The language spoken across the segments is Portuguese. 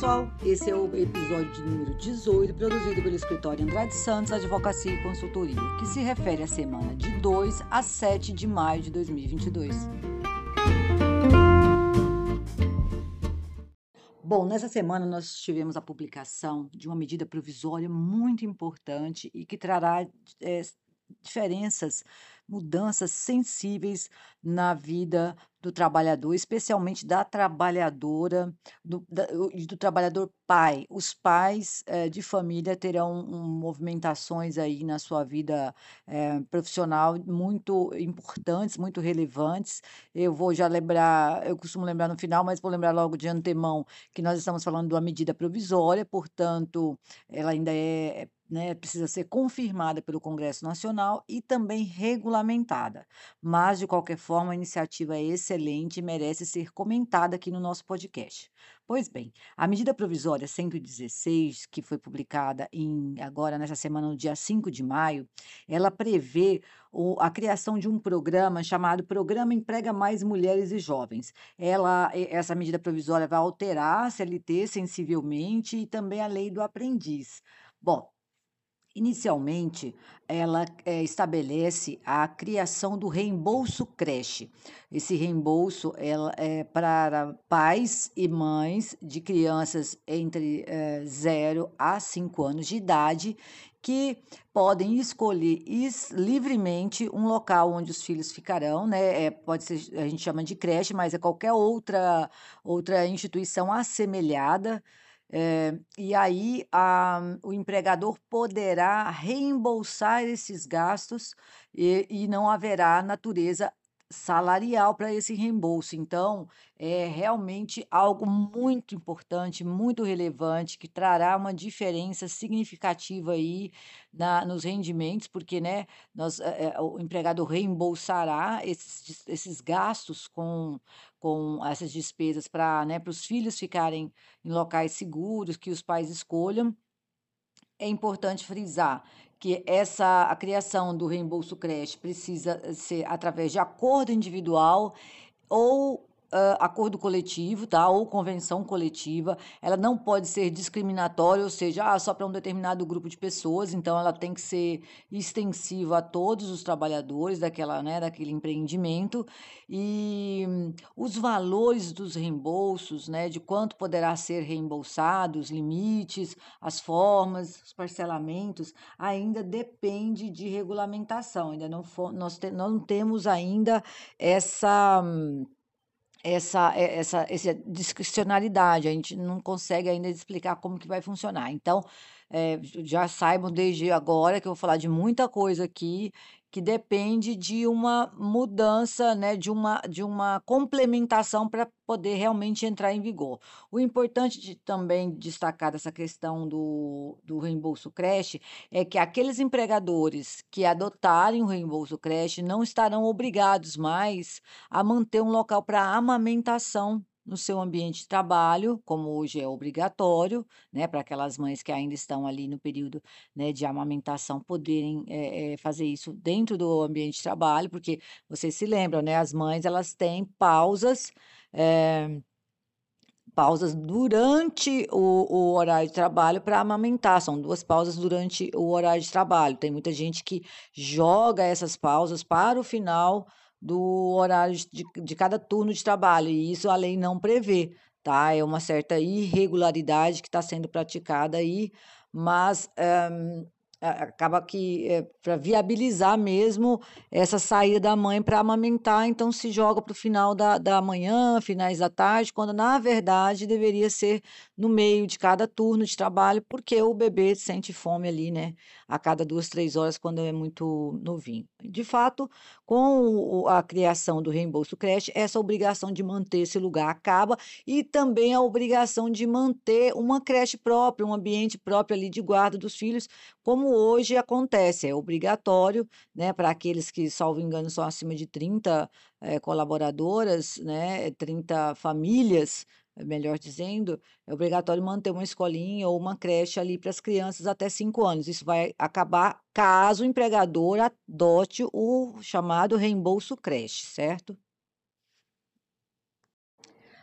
pessoal, esse é o episódio de número 18, produzido pelo escritório Andrade Santos Advocacia e Consultoria, que se refere à semana de 2 a 7 de maio de 2022. Bom, nessa semana nós tivemos a publicação de uma medida provisória muito importante e que trará é, diferenças mudanças sensíveis na vida do trabalhador, especialmente da trabalhadora, do, da, do trabalhador pai. Os pais eh, de família terão um, movimentações aí na sua vida eh, profissional muito importantes, muito relevantes. Eu vou já lembrar, eu costumo lembrar no final, mas vou lembrar logo de antemão que nós estamos falando de uma medida provisória, portanto, ela ainda é né, precisa ser confirmada pelo Congresso Nacional e também regulamentada. Mas, de qualquer forma, a iniciativa é excelente e merece ser comentada aqui no nosso podcast. Pois bem, a medida provisória 116, que foi publicada em, agora nessa semana, no dia 5 de maio, ela prevê o, a criação de um programa chamado Programa Emprega Mais Mulheres e Jovens. Ela, essa medida provisória vai alterar a CLT sensivelmente e também a lei do aprendiz. Bom, Inicialmente, ela é, estabelece a criação do reembolso creche. Esse reembolso ela é para pais e mães de crianças entre é, 0 a 5 anos de idade que podem escolher livremente um local onde os filhos ficarão, né? É, pode ser, a gente chama de creche, mas é qualquer outra, outra instituição assemelhada é, e aí a, o empregador poderá reembolsar esses gastos e, e não haverá natureza salarial para esse reembolso. Então, é realmente algo muito importante, muito relevante, que trará uma diferença significativa aí na, nos rendimentos, porque né, nós, é, o empregador reembolsará esses, esses gastos com, com essas despesas para né, os filhos ficarem em locais seguros, que os pais escolham. É importante frisar que essa a criação do reembolso creche precisa ser através de acordo individual ou uh, acordo coletivo, tá? Ou convenção coletiva, ela não pode ser discriminatória, ou seja, ah, só para um determinado grupo de pessoas, então ela tem que ser extensiva a todos os trabalhadores daquela, né, daquele empreendimento. E um, os valores dos reembolsos, né, de quanto poderá ser reembolsado, os limites, as formas, os parcelamentos, ainda depende de regulamentação. Ainda não for, nós te, não temos ainda essa hum, essa, eh, essa, essa discricionalidade, a gente não consegue ainda explicar como que vai funcionar. Então, é, já saibam desde agora que eu vou falar de muita coisa aqui que depende de uma mudança, né, de uma, de uma complementação para poder realmente entrar em vigor. O importante de também destacar dessa questão do, do reembolso creche é que aqueles empregadores que adotarem o reembolso creche não estarão obrigados mais a manter um local para amamentação no seu ambiente de trabalho, como hoje é obrigatório, né, para aquelas mães que ainda estão ali no período, né, de amamentação poderem é, é, fazer isso dentro do ambiente de trabalho, porque vocês se lembram, né, as mães elas têm pausas é, pausas durante o, o, horário de trabalho para amamentar. São duas pausas durante o horário de trabalho. Tem muita gente que joga essas pausas para o final do horário de, de cada turno de trabalho, e isso a lei não prevê, tá? É uma certa irregularidade que está sendo praticada aí, mas um, acaba que é, para viabilizar mesmo essa saída da mãe para amamentar, então se joga para o final da, da manhã, finais da tarde, quando na verdade deveria ser no meio de cada turno de trabalho, porque o bebê sente fome ali, né, a cada duas, três horas quando é muito novinho. De fato, com a criação do reembolso creche, essa obrigação de manter esse lugar acaba e também a obrigação de manter uma creche própria, um ambiente próprio ali de guarda dos filhos, como hoje acontece, é obrigatório, né, para aqueles que, salvo engano, são acima de 30 é, colaboradoras, né, 30 famílias, melhor dizendo, é obrigatório manter uma escolinha ou uma creche ali para as crianças até 5 anos. Isso vai acabar caso o empregador adote o chamado reembolso creche, certo?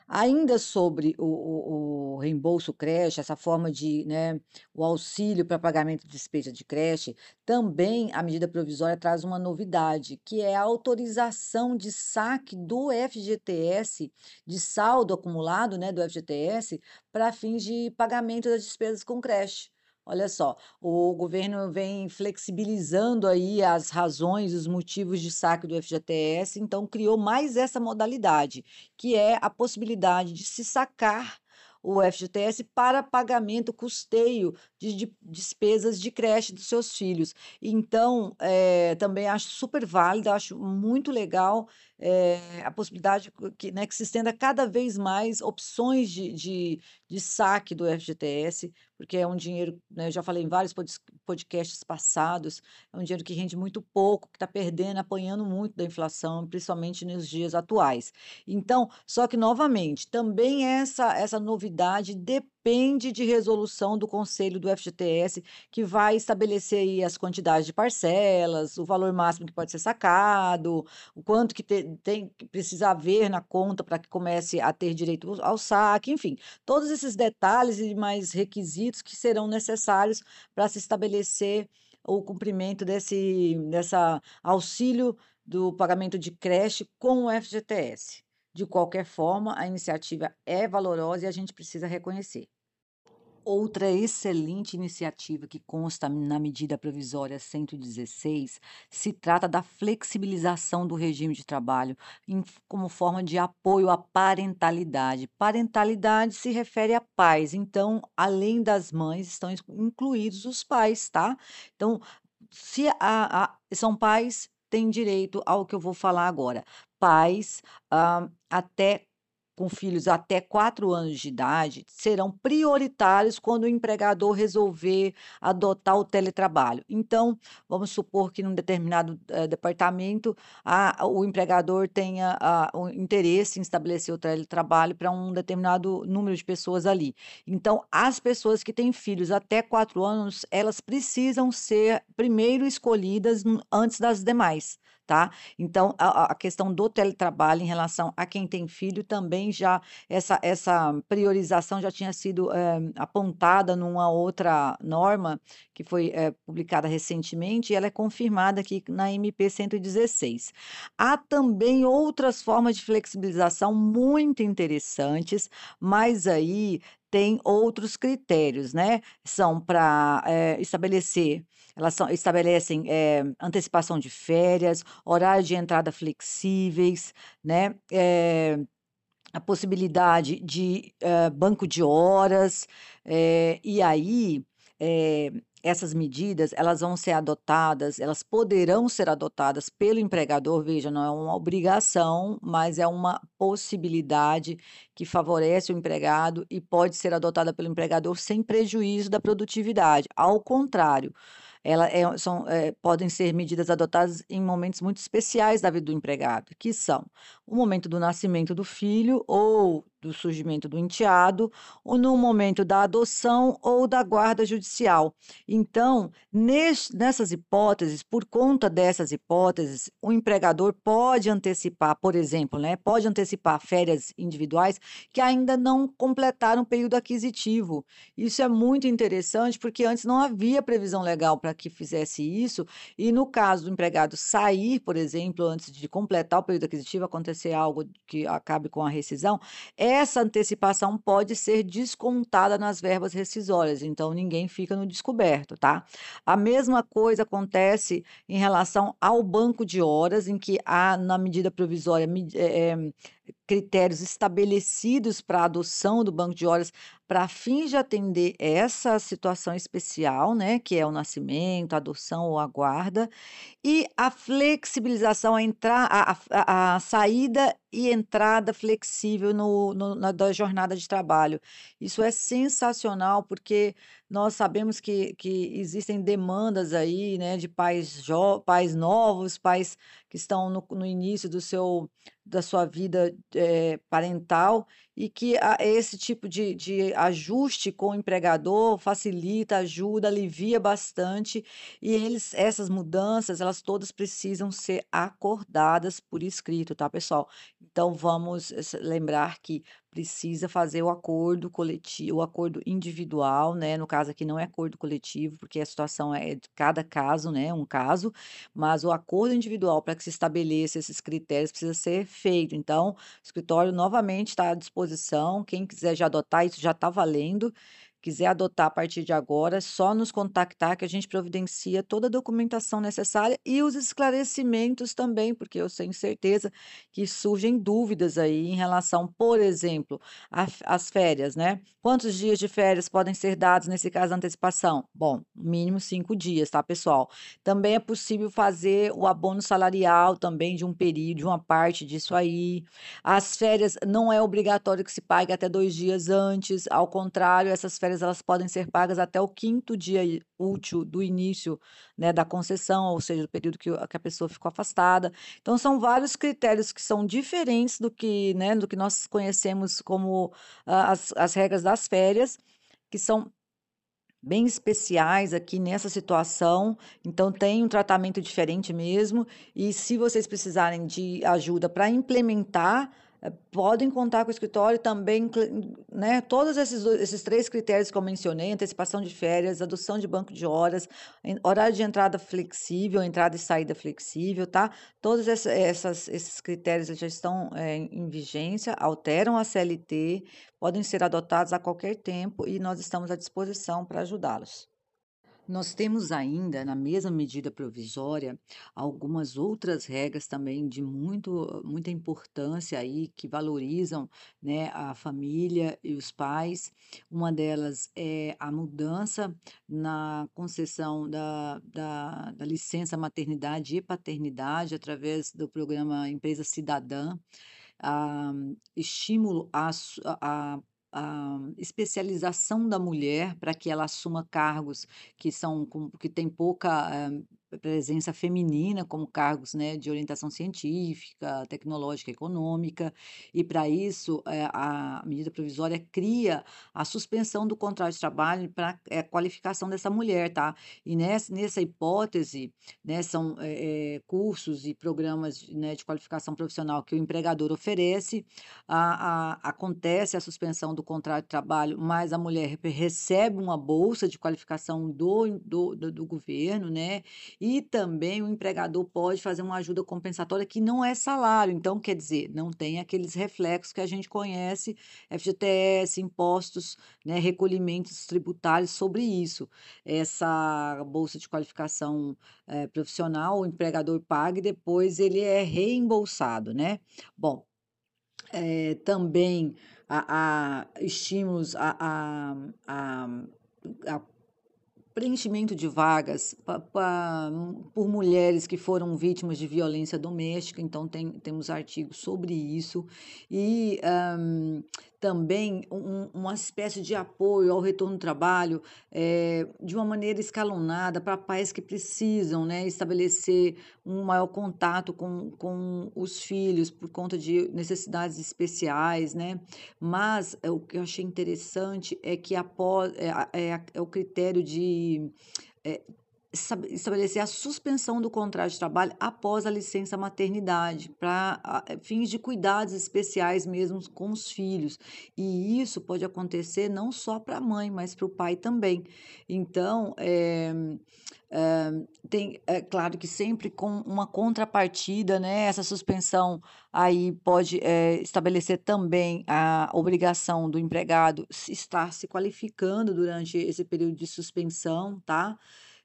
Ainda sobre o o o reembolso creche, essa forma de, né, o auxílio para pagamento de despesa de creche, também a medida provisória traz uma novidade, que é a autorização de saque do FGTS, de saldo acumulado, né, do FGTS, para fins de pagamento das despesas com creche. Olha só, o governo vem flexibilizando aí as razões, os motivos de saque do FGTS, então criou mais essa modalidade, que é a possibilidade de se sacar o FGTS para pagamento, custeio de, de despesas de creche dos seus filhos. Então, eh, também acho super válido, acho muito legal eh, a possibilidade que, né, que se estenda cada vez mais opções de, de, de saque do FGTS, porque é um dinheiro, né, eu já falei em vários podcasts passados, é um dinheiro que rende muito pouco, que está perdendo, apanhando muito da inflação, principalmente nos dias atuais. Então, só que novamente, também essa essa novidade depende de resolução do conselho do FGTS, que vai estabelecer aí as quantidades de parcelas, o valor máximo que pode ser sacado, o quanto que te, tem que precisa haver na conta para que comece a ter direito ao saque, enfim, todos esses detalhes e mais requisitos que serão necessários para se estabelecer o cumprimento desse dessa auxílio do pagamento de creche com o FGTS. De qualquer forma, a iniciativa é valorosa e a gente precisa reconhecer. Outra excelente iniciativa que consta na medida provisória 116 se trata da flexibilização do regime de trabalho em- como forma de apoio à parentalidade. Parentalidade se refere a pais, então, além das mães, estão inclu- incluídos os pais, tá? Então, se a- a- são pais, têm direito ao que eu vou falar agora. Pais, ah, até com filhos até 4 anos de idade serão prioritários quando o empregador resolver adotar o teletrabalho. Então, vamos supor que num determinado, eh, departamento, a o empregador tenha, ah, o interesse em estabelecer o teletrabalho para um determinado número de pessoas ali. Então, as pessoas que têm filhos até 4 anos, elas precisam ser primeiro escolhidas antes das demais, tá? Então, a a questão do teletrabalho em relação a quem tem filho também já essa essa priorização já tinha sido, eh, apontada numa outra norma que foi, eh, publicada recentemente e ela é confirmada aqui na MP 116. Há também outras formas de flexibilização muito interessantes, mas aí tem outros critérios, né, são para estabelecer elas são estabelecem, eh, antecipação de férias, horário de entrada flexíveis, né, eh, a possibilidade de, banco de horas, eh, e aí, eh, essas medidas elas vão ser adotadas, elas poderão ser adotadas pelo empregador, veja, não é uma obrigação, mas é uma possibilidade que favorece o empregado e pode ser adotada pelo empregador sem prejuízo da produtividade, ao contrário, ela é são, eh, podem ser medidas adotadas em momentos muito especiais da vida do empregado, que são o momento do nascimento do filho ou do surgimento do enteado, ou no momento da adoção ou da guarda judicial. Então, nes nessas hipóteses, por conta dessas hipóteses, o empregador pode antecipar, por exemplo, né, pode antecipar férias individuais que ainda não completaram o período aquisitivo. Isso é muito interessante, porque antes não havia previsão legal para que fizesse isso, e no caso do empregado sair, por exemplo, antes de completar o período aquisitivo, acontecer algo que acabe com a rescisão, essa antecipação pode ser descontada nas verbas rescisórias, então ninguém fica no descoberto, tá? A mesma coisa acontece em relação ao banco de horas, em que há na medida provisória eh, critérios estabelecidos para a adoção do banco de horas, para fins de atender essa situação especial, né, que é o nascimento, a adoção ou a guarda, e a flexibilização, a entrar a a a saída e entrada flexível no no na da jornada de trabalho. Isso é sensacional, porque nós sabemos que que existem demandas aí, né, de pais jo pais novos, pais que estão no no início do seu da sua vida, eh, parental, e que a esse tipo de de ajuste com o empregador facilita, ajuda, alivia bastante, e eles essas mudanças, elas todas precisam ser acordadas por escrito, tá, pessoal? Então vamos s lembrar que precisa fazer o acordo coletivo o acordo individual, né, no caso aqui não é acordo coletivo, porque a situação é de cada caso, né, um caso, mas o acordo individual para que se estabeleça esses critérios precisa ser feito. Então, o escritório novamente está à disposição, quem quiser já adotar, isso já está valendo, quiser adotar a partir de agora, é só nos contactar que a gente providencia toda a documentação necessária e os esclarecimentos também, porque eu tenho certeza que surgem dúvidas aí em relação, por exemplo, às férias, né? Quantos dias de férias podem ser dados nesse caso da antecipação? Bom, mínimo cinco dias, tá, pessoal? Também é possível fazer o abono salarial também de um período, de uma parte disso aí. As férias não é obrigatório que se pague até dois dias antes, ao contrário, essas férias elas podem ser pagas até o quinto dia útil do início, né, da concessão, ou seja, do período que, a pessoa ficou afastada. Então, são vários critérios que são diferentes do que, né, do que nós conhecemos como uh, as, as regras das férias, que são bem especiais aqui nessa situação, então tem um tratamento diferente mesmo. E se vocês precisarem de ajuda para implementar podem contar com o escritório também, né, todos esses, esses três critérios que eu mencionei, antecipação de férias, adoção de banco de horas, horário de entrada flexível, entrada e saída flexível, tá? Todos essas, esses critérios já estão é, em vigência, alteram a CLT, podem ser adotados a qualquer tempo e nós estamos à disposição para ajudá-los. Nós temos ainda, na mesma medida provisória, algumas outras regras também de muito, muita importância aí que valorizam, né, a família e os pais. Uma delas é a mudança na concessão da, da, da licença maternidade e paternidade através do programa Empresa Cidadã, a, estímulo à a a especialização da mulher para que ela assuma cargos que são que tem pouca eh, presença feminina, como cargos, né, de orientação científica, tecnológica, econômica, e para isso eh, a medida provisória cria a suspensão do contrato de trabalho para a qualificação dessa mulher, tá? E nessa, nessa hipótese, né, são eh, cursos e programas, né, de qualificação profissional que o empregador oferece, a, a, acontece a suspensão do contrato de trabalho, mas a mulher recebe uma bolsa de qualificação do, do, do, do governo, né? E também o empregador pode fazer uma ajuda compensatória que não é salário, então quer dizer, não tem aqueles reflexos que a gente conhece, FGTS, impostos, né, recolhimentos tributários sobre isso. Essa bolsa de qualificação eh, profissional, o empregador paga e depois ele é reembolsado, né? Bom, eh, também a, a estímulos a, a, a preenchimento de vagas pa, pa, por mulheres que foram vítimas de violência doméstica, então tem, temos artigos sobre isso, e um, também um, uma espécie de apoio ao retorno ao trabalho é, de uma maneira escalonada para pais que precisam né, estabelecer um maior contato com, com os filhos por conta de necessidades especiais, né? Mas é, o que eu achei interessante é que após, é, é, é o critério de é, estabelecer a suspensão do contrato de trabalho após a licença maternidade, para fins de cuidados especiais mesmo com os filhos. E isso pode acontecer não só para a mãe, mas para o pai também. Então, é, é, tem, é claro que sempre com uma contrapartida, né? Essa suspensão aí pode é, estabelecer também a obrigação do empregado estar se qualificando durante esse período de suspensão, tá?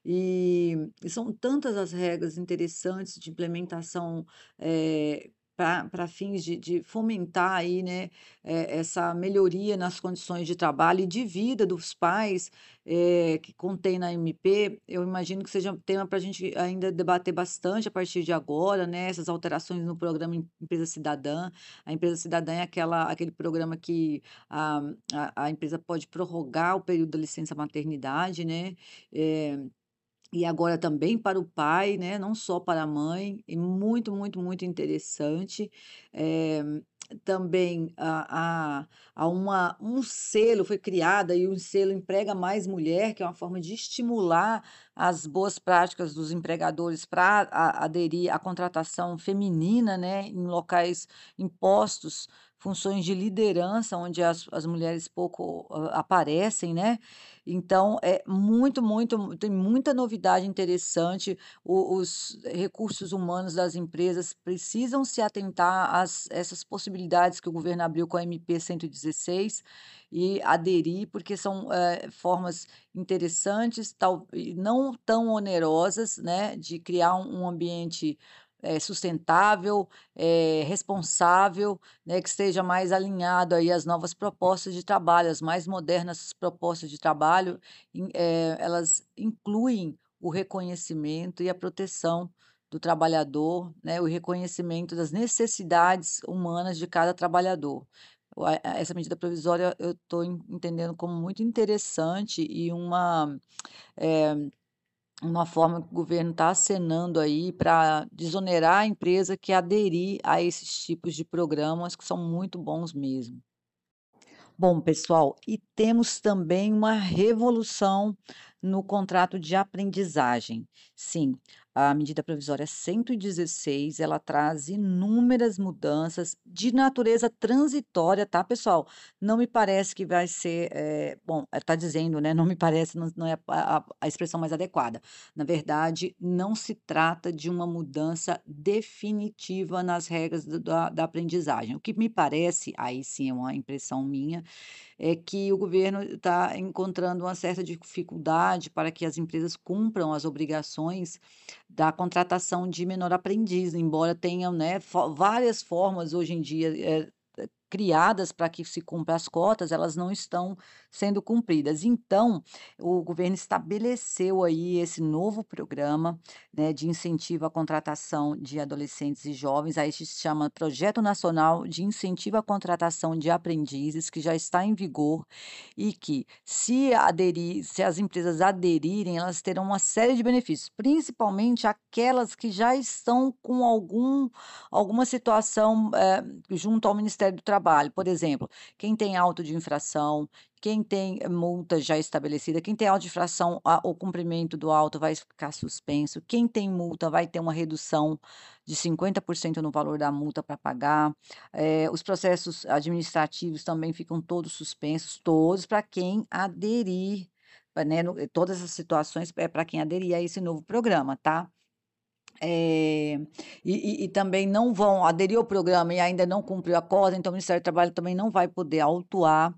E, e são tantas as regras interessantes de implementação eh, para fins de, de fomentar aí, né, eh, essa melhoria nas condições de trabalho e de vida dos pais eh, que contém na MP, eu imagino que seja um tema para a gente ainda debater bastante a partir de agora, né, essas alterações no programa Empresa Cidadã. A Empresa Cidadã é aquela, aquele programa que a, a, a empresa pode prorrogar o período da licença maternidade, né? Eh, e agora também para o pai, né, não só para a mãe, e muito, muito, muito interessante. Eh, também há uma um selo foi criada e o selo Emprega Mais Mulher, que é uma forma de estimular as boas práticas dos empregadores para aderir à contratação feminina, né, em locais impostos funções de liderança, onde as as mulheres pouco, hã, aparecem, né. Então é muito, muito tem muita novidade interessante, o os recursos humanos das empresas precisam se atentar às essas possibilidades que o governo abriu com a MP 116 e aderir, porque são, eh, formas interessantes, tal não tão onerosas, né, de criar um um ambiente eh, sustentável, eh, responsável, né, que esteja mais alinhado aí às novas propostas de trabalho, as mais modernas propostas de trabalho, eh, elas incluem o reconhecimento e a proteção do trabalhador, né, o reconhecimento das necessidades humanas de cada trabalhador. Essa medida provisória eu estou entendendo como muito interessante e uma, eh uma forma que o governo está acenando aí para desonerar a empresa que aderir a esses tipos de programas que são muito bons mesmo. Bom, pessoal, e temos também uma revolução no contrato de aprendizagem. Sim, a medida provisória 116, ela traz inúmeras mudanças de natureza transitória, tá, pessoal? Não me parece que vai ser, eh, bom, está dizendo, né, não me parece, não não é a a a expressão mais adequada. Na verdade, não se trata de uma mudança definitiva nas regras do da da aprendizagem. O que me parece, aí sim é uma impressão minha, é que o governo está encontrando uma certa dificuldade para que as empresas cumpram as obrigações da contratação de menor aprendiz, embora tenham, né, várias formas hoje em dia, eh, criadas para que se cumpra as cotas, elas não estão sendo cumpridas. Então, o governo estabeleceu aí esse novo programa, né, de incentivo à contratação de adolescentes e jovens, aí se chama Projeto Nacional de Incentivo à Contratação de Aprendizes, que já está em vigor e que, se aderir se as empresas aderirem, elas terão uma série de benefícios, principalmente aquelas que já estão com algum alguma situação, eh, junto ao Ministério do Trabalho. Por exemplo, quem tem auto de infração, quem tem multa já estabelecida, quem tem auto de infração, a o cumprimento do auto vai ficar suspenso, quem tem multa vai ter uma redução de 50% no valor da multa para pagar, eh, os processos administrativos também ficam todos suspensos, todos para quem aderir, né, no todas as situações é para quem aderir a esse novo programa, tá? Eh, e e e também não vão aderir ao programa e ainda não cumpriu a cota, então o Ministério do Trabalho também não vai poder autuar.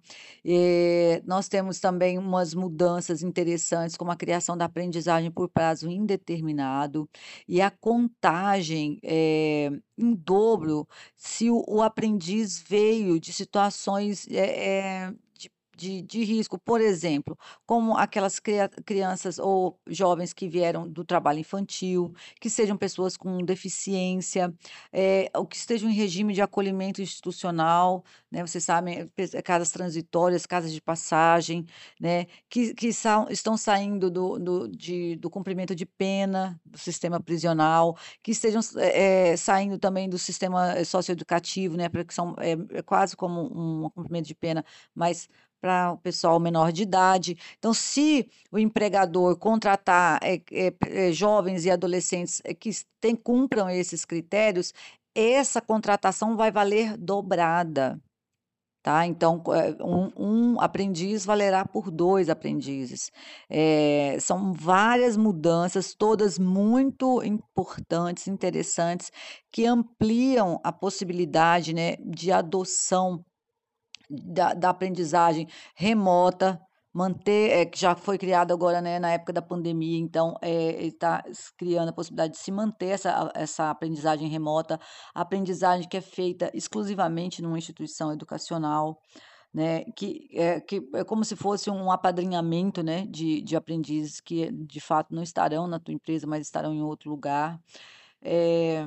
Eh, nós temos também umas mudanças interessantes, como a criação da aprendizagem por prazo indeterminado e a contagem, eh, em dobro se o o aprendiz veio de situações, eh, de de risco, por exemplo, como aquelas cria crianças ou jovens que vieram do trabalho infantil, que sejam pessoas com deficiência, eh, ou que estejam em regime de acolhimento institucional, né, vocês sabem, pes casas transitórias, casas de passagem, né, que que são estão saindo do do de do cumprimento de pena, do sistema prisional, que estejam eh eh, saindo também do sistema socioeducativo, né, porque são é é quase como um cumprimento de pena, mas para o pessoal menor de idade. Então, se o empregador contratar, eh eh eh, jovens e adolescentes, eh, que tem cumpram esses critérios, essa contratação vai valer dobrada, tá. Então, eh, um um aprendiz valerá por 2 aprendizes. Eh, são várias mudanças, todas muito importantes, interessantes, que ampliam a possibilidade, né, de adoção da da aprendizagem remota, manter eh, que já foi criado agora, né, na época da pandemia, então, eh, ele está criando a possibilidade de se manter essa essa aprendizagem remota, aprendizagem que é feita exclusivamente numa instituição educacional, né, que é que é como se fosse um apadrinhamento, né, de de aprendizes que de fato não estarão na tua empresa, mas estarão em outro lugar. Eh,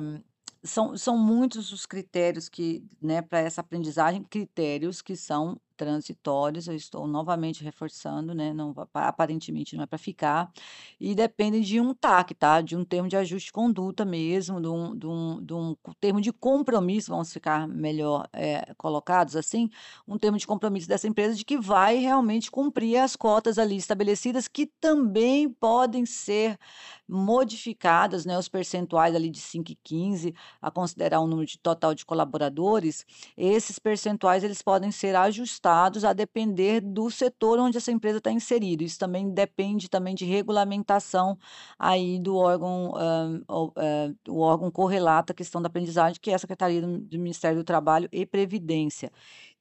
são são muitos os critérios que, né, para essa aprendizagem, critérios que são transitórios, eu estou novamente reforçando, né, não aparentemente não é para ficar, e dependem de um TAC, tá, de um termo de ajuste de conduta mesmo, de um de um de um termo de compromisso, vamos ficar melhor, eh, colocados assim, um termo de compromisso dessa empresa de que vai realmente cumprir as cotas ali estabelecidas, que também podem ser modificadas, né, os percentuais ali de 5 e 15, a considerar o número de total de colaboradores, esses percentuais eles podem ser ajustados a depender do setor onde essa empresa está inserida. Isso também depende também de regulamentação aí do órgão, o eh, o órgão correlato à questão da aprendizagem, que é a Secretaria do Ministério do Trabalho e Previdência.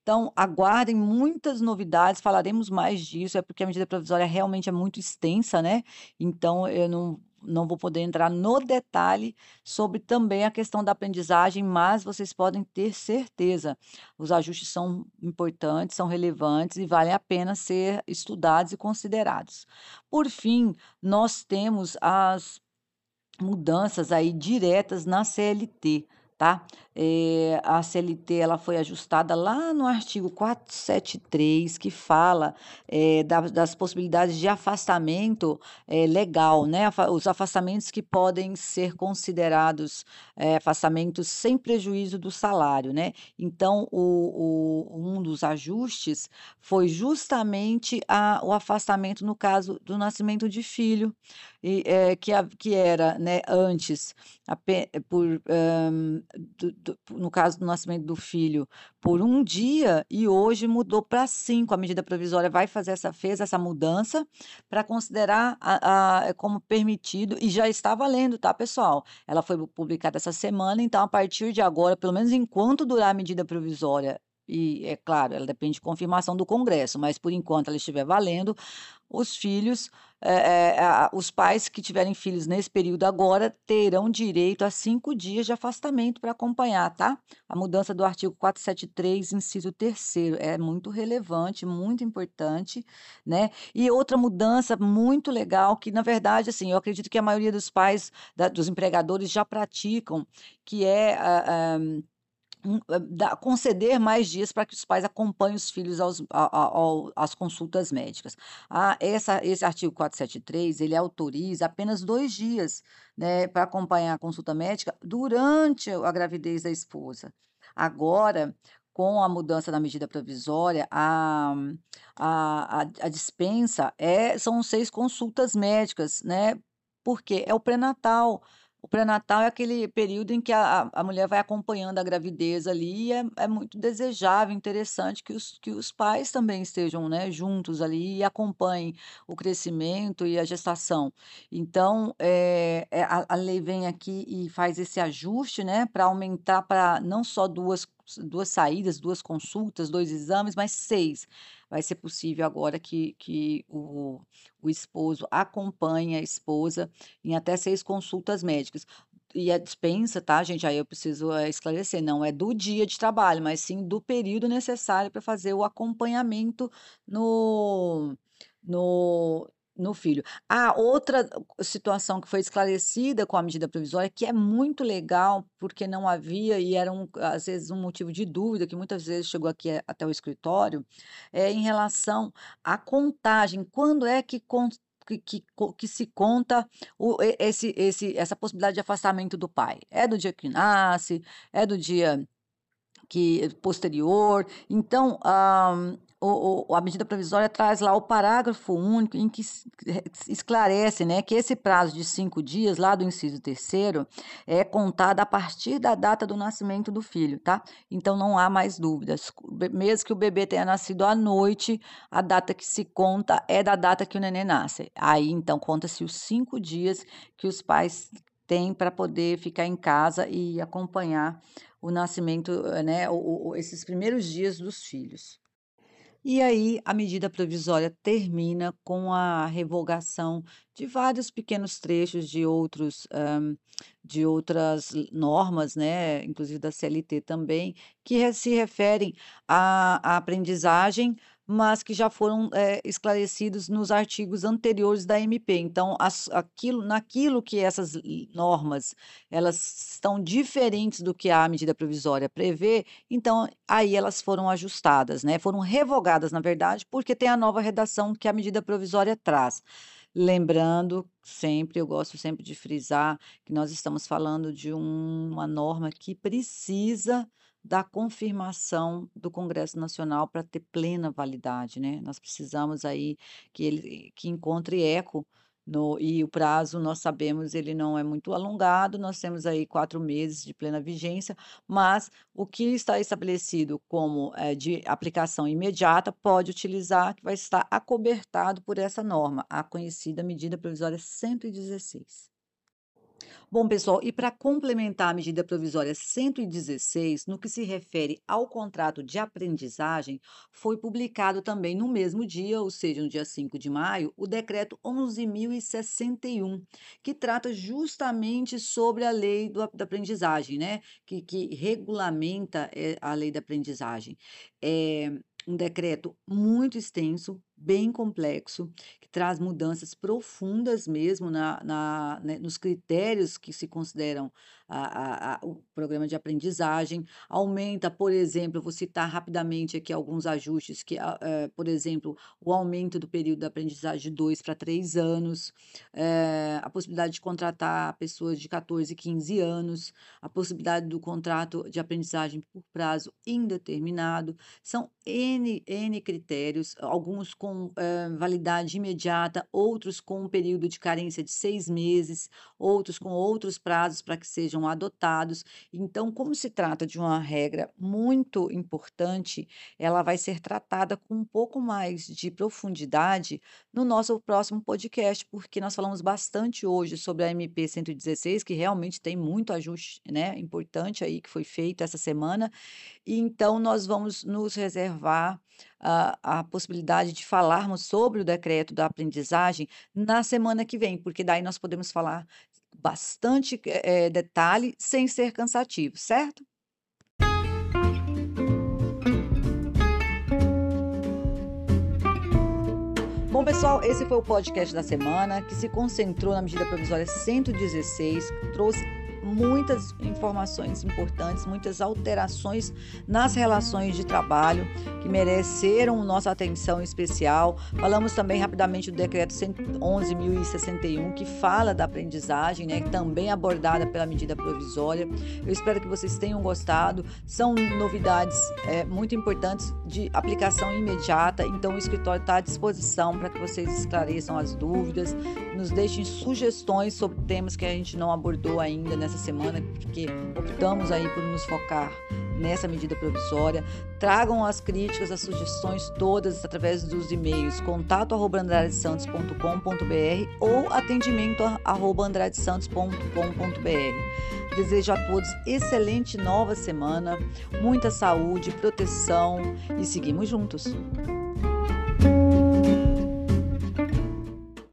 Então, aguardem muitas novidades, falaremos mais disso, é porque a medida provisória realmente é muito extensa, né, então eu não não vou poder entrar no detalhe sobre também a questão da aprendizagem, mas vocês podem ter certeza, os ajustes são importantes, são relevantes e valem a pena ser estudados e considerados. Por fim, nós temos as mudanças aí diretas na CLT, tá. Eh, a CLT ela foi ajustada lá no artigo 473 que fala, da das possibilidades de afastamento, eh, legal, né, os afastamentos que podem ser considerados, afastamentos sem prejuízo do salário, né. Então o o um dos ajustes foi justamente a o afastamento no caso do nascimento de filho, e, que a que era, né, antes ape por, hã, do no caso do nascimento do filho, por 1 dia e hoje mudou para 5, a medida provisória vai fazer essa fez essa mudança, para considerar a a como permitido e já está valendo, tá pessoal. Ela foi publicada essa semana, então a partir de agora, pelo menos enquanto durar a medida provisória, e é claro, ela depende de confirmação do congresso, mas por enquanto ela estiver valendo, os filhos, eh eh, a os pais que tiverem filhos nesse período agora, terão direito a 5 dias de afastamento para acompanhar, tá. A mudança do artigo 473, inciso 3º, é muito relevante, muito importante, né. E outra mudança muito legal que na verdade, assim, eu acredito que a maioria dos pais, da dos empregadores já praticam, que é a a um da conceder mais dias para que os pais acompanhem os filhos aos às consultas médicas. Ah, essa esse artigo 473, ele autoriza apenas 2 dias, né, para acompanhar a consulta médica durante a gravidez da esposa. Agora, com a mudança da medida provisória, a a a dispensa é são 6 consultas médicas, né, porque é o pré-natal. O pré-natal é aquele período em que a a mulher vai acompanhando a gravidez ali e é é muito desejável, interessante que os que os pais também estejam, né, juntos ali e acompanhem o crescimento e a gestação. Então, eh eh, a a lei vem aqui e faz esse ajuste, né, para aumentar para não só 2 2 saídas, 2 consultas, 2 exames, mas 6. Vai ser possível agora que que o o esposo acompanhe a esposa em até 6 consultas médicas. E a dispensa, tá gente, aí eu preciso, eh, esclarecer, não é do dia de trabalho, mas sim do período necessário para fazer o acompanhamento no no no filho. Ah, outra situação que foi esclarecida com a medida provisória, que é muito legal, porque não havia e era um às vezes um motivo de dúvida, que muitas vezes chegou aqui até o escritório, é em relação à contagem, quando é que que que que se conta o esse esse essa possibilidade de afastamento do pai? É do dia que nasce, é do dia que posterior, então, hã, o a medida provisória traz lá o parágrafo único em que es esclarece, né, que esse prazo de 5 dias, lá do inciso 3º, é contado a partir da data do nascimento do filho, tá. Então não há mais dúvidas, mesmo que o bebê tenha nascido à noite, a data que se conta é da data que o neném nasce. Aí então conta-se os 5 dias que os pais têm para poder ficar em casa e acompanhar o nascimento, né, o o esses primeiros dias dos filhos. E aí, a medida provisória termina com a revogação de vários pequenos trechos de outros, hã, de outras normas, né, inclusive da CLT também, que se referem à à aprendizagem mas que já foram é, esclarecidos nos artigos anteriores da MP. Então, as, aquilo, naquilo que essas normas elas estão diferentes do que a medida provisória prevê, então aí elas foram ajustadas, né? Foram revogadas, na verdade, porque tem a nova redação que a medida provisória traz. Lembrando sempre, eu gosto sempre de frisar que nós estamos falando de um, uma norma que precisa da confirmação do Congresso Nacional para ter plena validade, né. Nós precisamos aí que ele que encontre eco no e o prazo, nós sabemos, ele não é muito alongado, nós temos aí 4 meses de plena vigência, mas o que está estabelecido como, eh, de aplicação imediata, pode utilizar, que vai estar acobertado por essa norma, a conhecida medida provisória 116. Bom, pessoal, e para complementar a medida provisória 116, no que se refere ao contrato de aprendizagem, foi publicado também no mesmo dia, ou seja, no dia 5 de maio, o decreto 11.061, que trata justamente sobre a lei do, da aprendizagem, né? Que, que regulamenta é, a lei da aprendizagem. É um decreto muito extenso, bem complexo, que traz mudanças profundas mesmo na, na, né, nos critérios que se consideram a, a, a, o programa de aprendizagem, aumenta, por exemplo, vou citar rapidamente aqui alguns ajustes, que, é, por exemplo, o aumento do período de aprendizagem de dois para três anos, é, a possibilidade de contratar pessoas de 14 e 15 anos, a possibilidade do contrato de aprendizagem por prazo indeterminado, são N, N critérios, alguns com com eh, validade imediata, outros com um período de carência de seis meses, outros com outros prazos para que sejam adotados. Então, como se trata de uma regra muito importante, ela vai ser tratada com um pouco mais de profundidade no nosso próximo podcast, porque nós falamos bastante hoje sobre a MP 116, que realmente tem muito ajuste, né, importante aí que foi feito essa semana. E então nós vamos nos reservar a, a possibilidade de falarmos sobre o decreto da aprendizagem na semana que vem, porque daí nós podemos falar bastante é, detalhe sem ser cansativo, certo? Bom, pessoal, esse foi o podcast da semana que se concentrou na medida provisória 116, trouxe muitas informações importantes, muitas alterações nas relações de trabalho que mereceram nossa atenção especial. Falamos também rapidamente do decreto 11.061, que fala da aprendizagem, né, também abordada pela medida provisória. Eu espero que vocês tenham gostado. São novidades é, muito importantes de aplicação imediata, então o escritório está à disposição para que vocês esclareçam as dúvidas, nos deixem sugestões sobre temas que a gente não abordou ainda nessa semana, porque optamos aí por nos focar nessa medida provisória. Tragam as críticas, as sugestões todas através dos e-mails contato arroba andradesantos.com.br ou atendimento arroba andradesantos.com.br. Desejo a todos excelente nova semana, muita saúde, proteção e seguimos juntos.